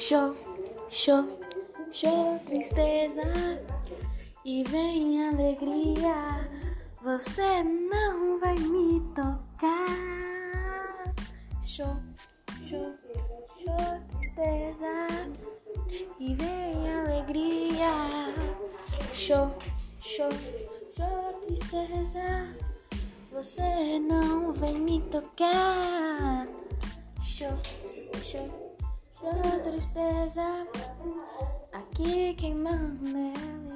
Show, show, show, tristeza e vem alegria. Você não vai me tocar. Show, show, show, tristeza e vem alegria. Show, show, show, tristeza. Você não vem me tocar. Show, show, show, tristeza. Aqui quem manda é